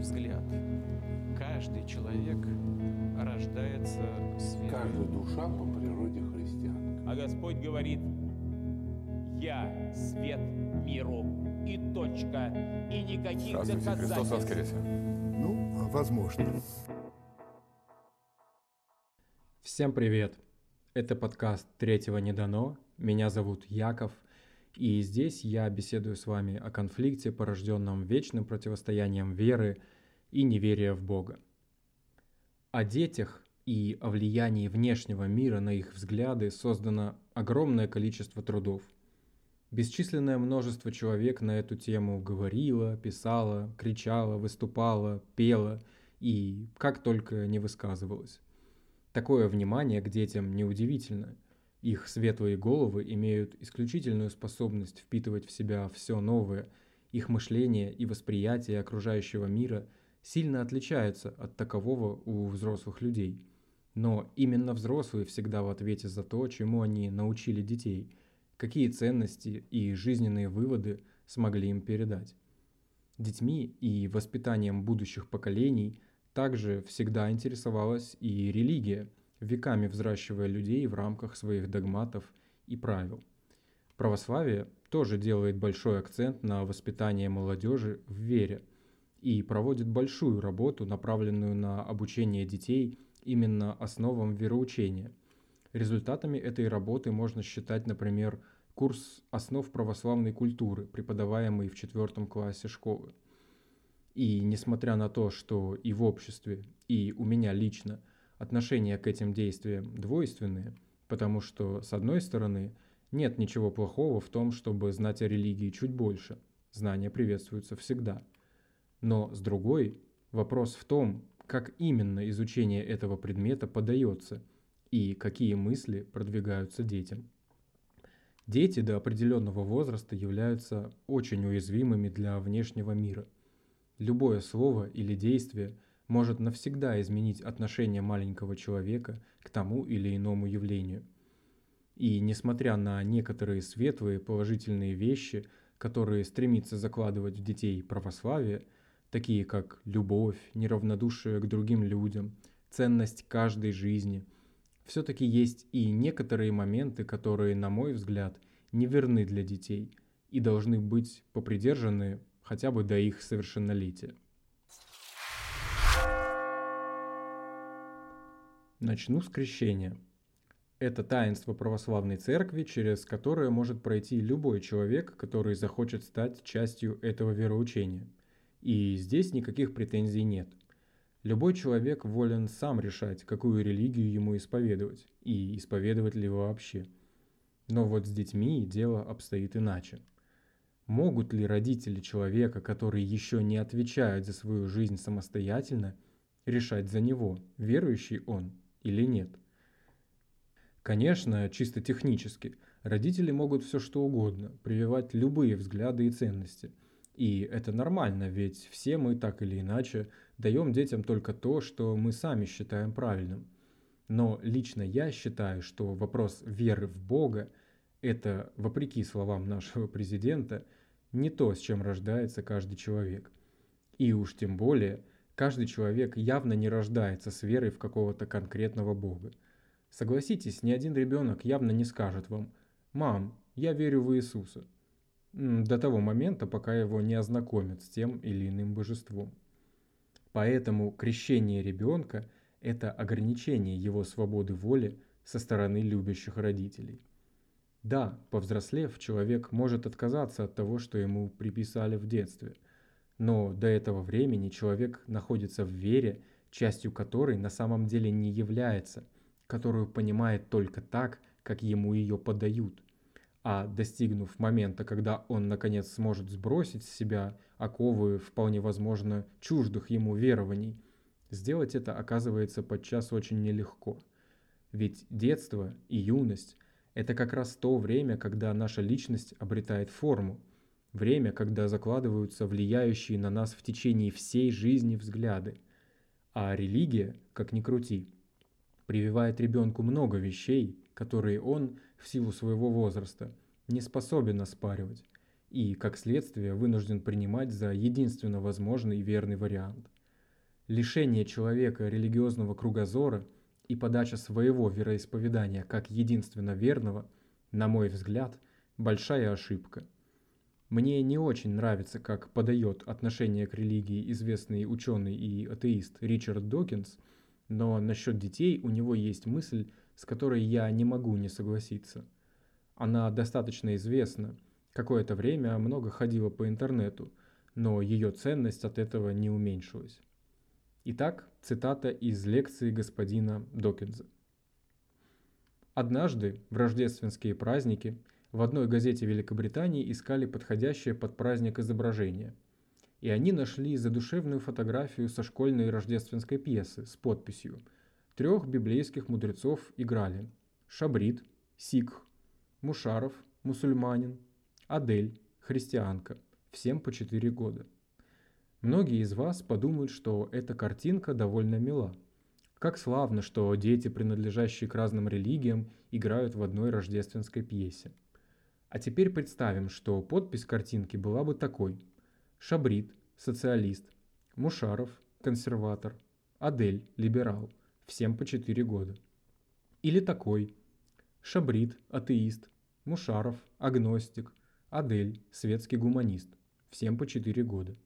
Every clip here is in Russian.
мой взгляд, каждый человек рождается светом. Каждая душа по природе христианка. А Господь говорит, я свет миру и точка, и никаких Здравствуйте, Христос доказательств. воскресе. Ну, возможно. Всем привет! Это подкаст «Третьего не дано». Меня зовут Яков, и здесь я беседую с вами о конфликте, порожденном вечным противостоянием веры и неверия в Бога. О детях и о влиянии внешнего мира на их взгляды создано огромное количество трудов. Бесчисленное множество человек на эту тему говорило, писало, кричало, выступало, пело и как только не высказывалось. Такое внимание к детям неудивительно. Их светлые головы имеют исключительную способность впитывать в себя все новое. Их мышление и восприятие окружающего мира сильно отличаются от такового у взрослых людей. Но именно взрослые всегда в ответе за то, чему они научили детей, какие ценности и жизненные выводы смогли им передать. Детьми и воспитанием будущих поколений – также всегда интересовалась и религия, веками взращивая людей в рамках своих догматов и правил. Православие тоже делает большой акцент на воспитание молодежи в вере и проводит большую работу, направленную на обучение детей именно основам вероучения. Результатами этой работы можно считать, например, курс основ православной культуры, преподаваемый в четвертом классе школы. И несмотря на то, что и в обществе, и у меня лично отношения к этим действиям двойственные, потому что, с одной стороны, нет ничего плохого в том, чтобы знать о религии чуть больше. Знания приветствуются всегда. Но с другой, вопрос в том, как именно изучение этого предмета подается и какие мысли продвигаются детям. Дети до определенного возраста являются очень уязвимыми для внешнего мира – Любое слово или действие может навсегда изменить отношение маленького человека к тому или иному явлению. И несмотря на некоторые светлые положительные вещи, которые стремится закладывать в детей православие, такие как любовь, неравнодушие к другим людям, ценность каждой жизни, все-таки есть и некоторые моменты, которые, на мой взгляд, не верны для детей и должны быть попридержаны хотя бы до их совершеннолетия. Начну с крещения. Это таинство православной церкви, через которое может пройти любой человек, который захочет стать частью этого вероучения. И здесь никаких претензий нет. Любой человек волен сам решать, какую религию ему исповедовать, и исповедовать ли вообще. Но вот с детьми дело обстоит иначе. Могут ли родители человека, который еще не отвечает за свою жизнь самостоятельно, решать за него, верующий он или нет? Конечно, чисто технически, родители могут все что угодно, прививать любые взгляды и ценности. И это нормально, ведь все мы так или иначе даем детям только то, что мы сами считаем правильным. Но лично я считаю, что вопрос веры в Бога – это, вопреки словам нашего президента – не то, с чем рождается каждый человек. И уж тем более, каждый человек явно не рождается с верой в какого-то конкретного Бога. Согласитесь, ни один ребенок явно не скажет вам «Мам, я верю в Иисуса», до того момента, пока его не ознакомят с тем или иным божеством. Поэтому крещение ребенка – это ограничение его свободы воли со стороны любящих родителей. Да, повзрослев, человек может отказаться от того, что ему приписали в детстве. Но до этого времени человек находится в вере, частью которой на самом деле не является, которую понимает только так, как ему ее подают. А достигнув момента, когда он наконец сможет сбросить с себя оковы вполне возможно чуждых ему верований, сделать это оказывается подчас очень нелегко. Ведь детство и юность это как раз то время, когда наша личность обретает форму. Время, когда закладываются влияющие на нас в течение всей жизни взгляды. А религия, как ни крути, прививает ребенку много вещей, которые он, в силу своего возраста, не способен оспаривать. и, как следствие, вынужден принимать за единственно возможный и верный вариант. Лишение человека религиозного кругозора и подача своего вероисповедания как единственно верного, на мой взгляд, большая ошибка. Мне не очень нравится, как подает отношение к религии известный ученый и атеист Ричард Докинс, но насчет детей у него есть мысль, с которой я не могу не согласиться. Она достаточно известна – Какое-то время много ходила по интернету, но ее ценность от этого не уменьшилась. Итак, цитата из лекции господина Докинза. Однажды в рождественские праздники в одной газете Великобритании искали подходящее под праздник изображение. И они нашли задушевную фотографию со школьной рождественской пьесы с подписью «Трех библейских мудрецов играли Шабрид, Сикх, Мушаров, мусульманин Адель, христианка, всем по 4 года. Многие из вас подумают, что эта картинка довольно мила. Как славно, что дети, принадлежащие к разным религиям, играют в одной рождественской пьесе. А теперь представим, что подпись картинки была бы такой. Шабрид, социалист, Мушаров, консерватор, Адель, либерал, всем по 4 года. Или такой. Шабрид, атеист, Мушаров, агностик, Адель, светский гуманист, всем по 4 года.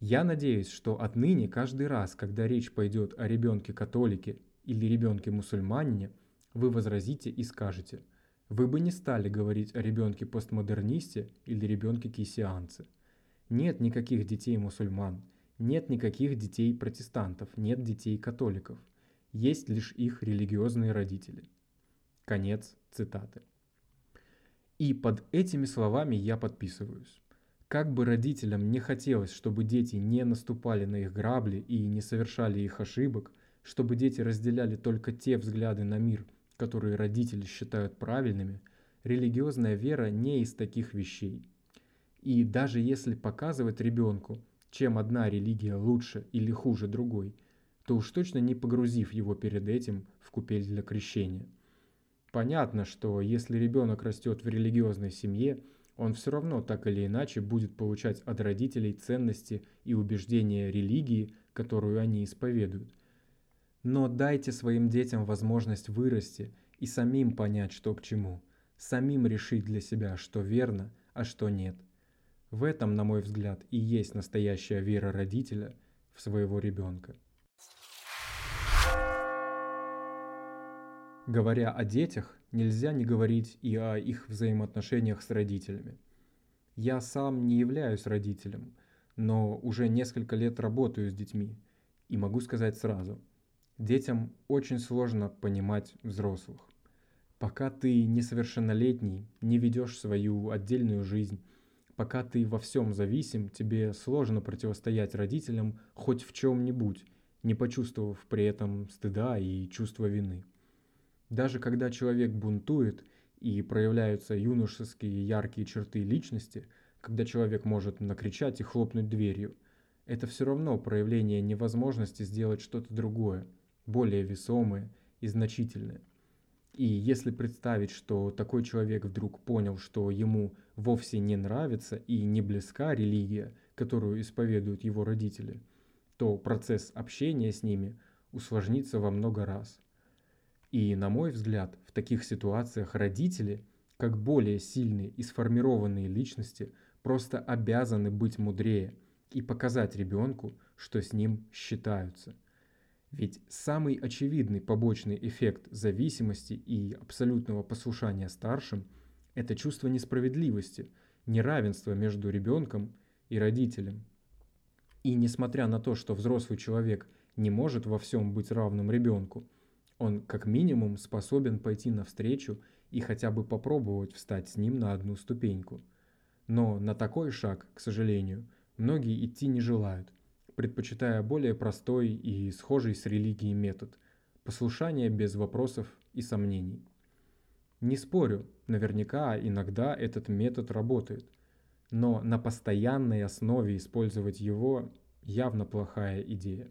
Я надеюсь, что отныне каждый раз, когда речь пойдет о ребенке-католике или ребенке-мусульманине, вы возразите и скажете, вы бы не стали говорить о ребенке-постмодернисте или ребенке-кейсианце. Нет никаких детей-мусульман, нет никаких детей-протестантов, нет детей-католиков. Есть лишь их религиозные родители. Конец цитаты. И под этими словами я подписываюсь. Как бы родителям не хотелось, чтобы дети не наступали на их грабли и не совершали их ошибок, чтобы дети разделяли только те взгляды на мир, которые родители считают правильными, религиозная вера не из таких вещей. И даже если показывать ребенку, чем одна религия лучше или хуже другой, то уж точно не погрузив его перед этим в купель для крещения – Понятно, что если ребенок растет в религиозной семье, он все равно так или иначе будет получать от родителей ценности и убеждения религии, которую они исповедуют. Но дайте своим детям возможность вырасти и самим понять, что к чему, самим решить для себя, что верно, а что нет. В этом, на мой взгляд, и есть настоящая вера родителя в своего ребенка. Говоря о детях, нельзя не говорить и о их взаимоотношениях с родителями. Я сам не являюсь родителем, но уже несколько лет работаю с детьми и могу сказать сразу, детям очень сложно понимать взрослых. Пока ты несовершеннолетний, не ведешь свою отдельную жизнь, пока ты во всем зависим, тебе сложно противостоять родителям хоть в чем-нибудь, не почувствовав при этом стыда и чувства вины. Даже когда человек бунтует и проявляются юношеские яркие черты личности, когда человек может накричать и хлопнуть дверью, это все равно проявление невозможности сделать что-то другое, более весомое и значительное. И если представить, что такой человек вдруг понял, что ему вовсе не нравится и не близка религия, которую исповедуют его родители, то процесс общения с ними усложнится во много раз. И, на мой взгляд, в таких ситуациях родители, как более сильные и сформированные личности, просто обязаны быть мудрее и показать ребенку, что с ним считаются. Ведь самый очевидный побочный эффект зависимости и абсолютного послушания старшим – это чувство несправедливости, неравенства между ребенком и родителем. И несмотря на то, что взрослый человек не может во всем быть равным ребенку – он как минимум способен пойти навстречу и хотя бы попробовать встать с ним на одну ступеньку. Но на такой шаг, к сожалению, многие идти не желают, предпочитая более простой и схожий с религией метод – послушание без вопросов и сомнений. Не спорю, наверняка иногда этот метод работает, но на постоянной основе использовать его явно плохая идея.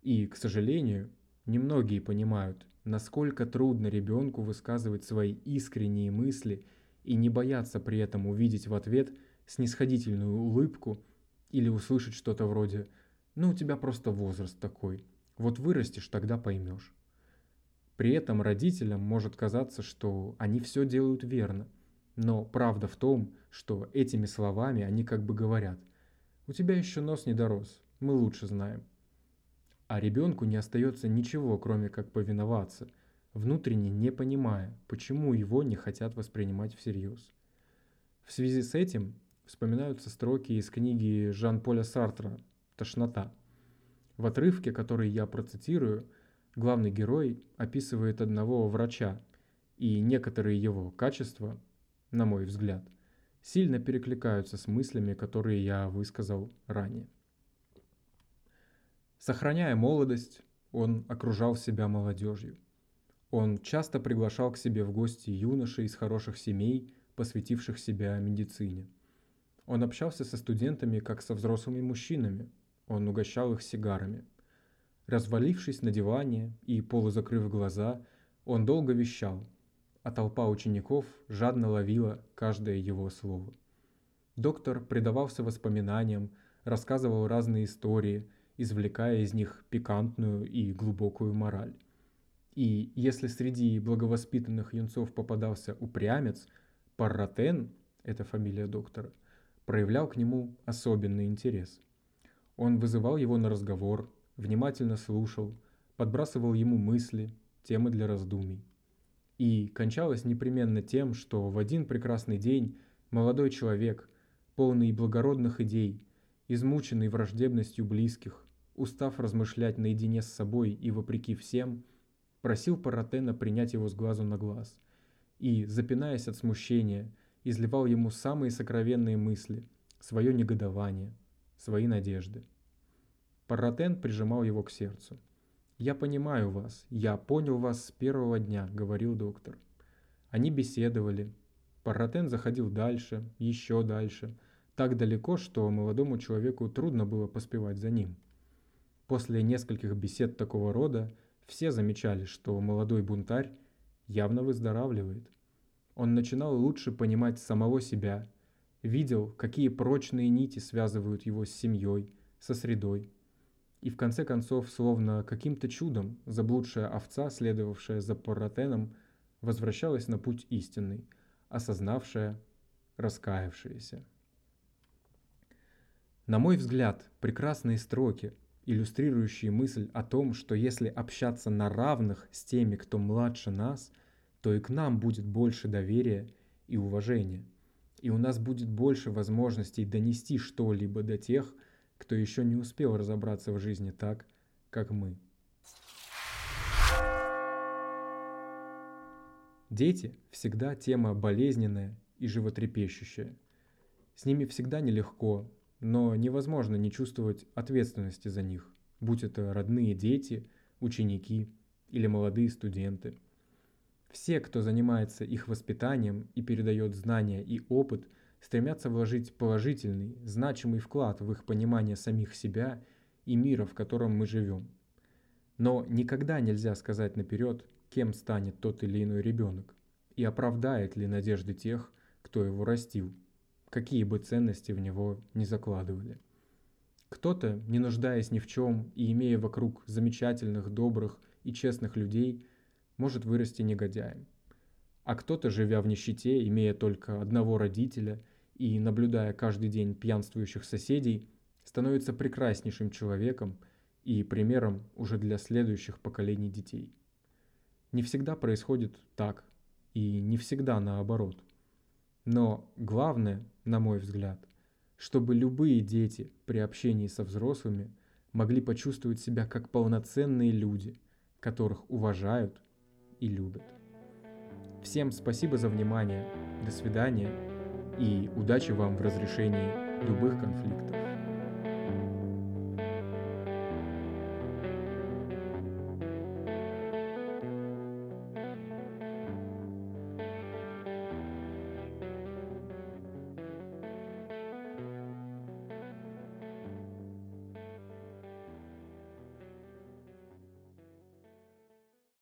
И, к сожалению, Немногие понимают, насколько трудно ребенку высказывать свои искренние мысли и не бояться при этом увидеть в ответ снисходительную улыбку или услышать что-то вроде «ну у тебя просто возраст такой, вот вырастешь, тогда поймешь». При этом родителям может казаться, что они все делают верно, но правда в том, что этими словами они как бы говорят «у тебя еще нос не дорос, мы лучше знаем». А ребенку не остается ничего, кроме как повиноваться, внутренне не понимая, почему его не хотят воспринимать всерьез. В связи с этим вспоминаются строки из книги Жан-Поля Сартра «Тошнота». В отрывке, который я процитирую, главный герой описывает одного врача, и некоторые его качества, на мой взгляд, сильно перекликаются с мыслями, которые я высказал ранее. Сохраняя молодость, он окружал себя молодежью. Он часто приглашал к себе в гости юношей из хороших семей, посвятивших себя медицине. Он общался со студентами, как со взрослыми мужчинами. Он угощал их сигарами. Развалившись на диване и полузакрыв глаза, он долго вещал, а толпа учеников жадно ловила каждое его слово. Доктор предавался воспоминаниям, рассказывал разные истории – извлекая из них пикантную и глубокую мораль. И если среди благовоспитанных юнцов попадался упрямец, Парратен, это фамилия доктора, проявлял к нему особенный интерес. Он вызывал его на разговор, внимательно слушал, подбрасывал ему мысли, темы для раздумий. И кончалось непременно тем, что в один прекрасный день молодой человек, полный благородных идей, измученный враждебностью близких, устав размышлять наедине с собой и вопреки всем, просил Паратена принять его с глазу на глаз и, запинаясь от смущения, изливал ему самые сокровенные мысли, свое негодование, свои надежды. Паратен прижимал его к сердцу. «Я понимаю вас, я понял вас с первого дня», — говорил доктор. Они беседовали. Паратен заходил дальше, еще дальше, так далеко, что молодому человеку трудно было поспевать за ним. После нескольких бесед такого рода все замечали, что молодой бунтарь явно выздоравливает. Он начинал лучше понимать самого себя, видел, какие прочные нити связывают его с семьей, со средой. И в конце концов, словно каким-то чудом, заблудшая овца, следовавшая за Порротеном, возвращалась на путь истинный, осознавшая, раскаявшаяся. На мой взгляд, прекрасные строки, иллюстрирующие мысль о том, что если общаться на равных с теми, кто младше нас, то и к нам будет больше доверия и уважения. И у нас будет больше возможностей донести что-либо до тех, кто еще не успел разобраться в жизни так, как мы. Дети всегда тема болезненная и животрепещущая. С ними всегда нелегко, но невозможно не чувствовать ответственности за них, будь это родные дети, ученики или молодые студенты. Все, кто занимается их воспитанием и передает знания и опыт, стремятся вложить положительный, значимый вклад в их понимание самих себя и мира, в котором мы живем. Но никогда нельзя сказать наперед, кем станет тот или иной ребенок и оправдает ли надежды тех, кто его растил – какие бы ценности в него не закладывали. Кто-то, не нуждаясь ни в чем и имея вокруг замечательных, добрых и честных людей, может вырасти негодяем. А кто-то, живя в нищете, имея только одного родителя и наблюдая каждый день пьянствующих соседей, становится прекраснейшим человеком и примером уже для следующих поколений детей. Не всегда происходит так, и не всегда наоборот – но главное, на мой взгляд, чтобы любые дети при общении со взрослыми могли почувствовать себя как полноценные люди, которых уважают и любят. Всем спасибо за внимание, до свидания и удачи вам в разрешении любых конфликтов.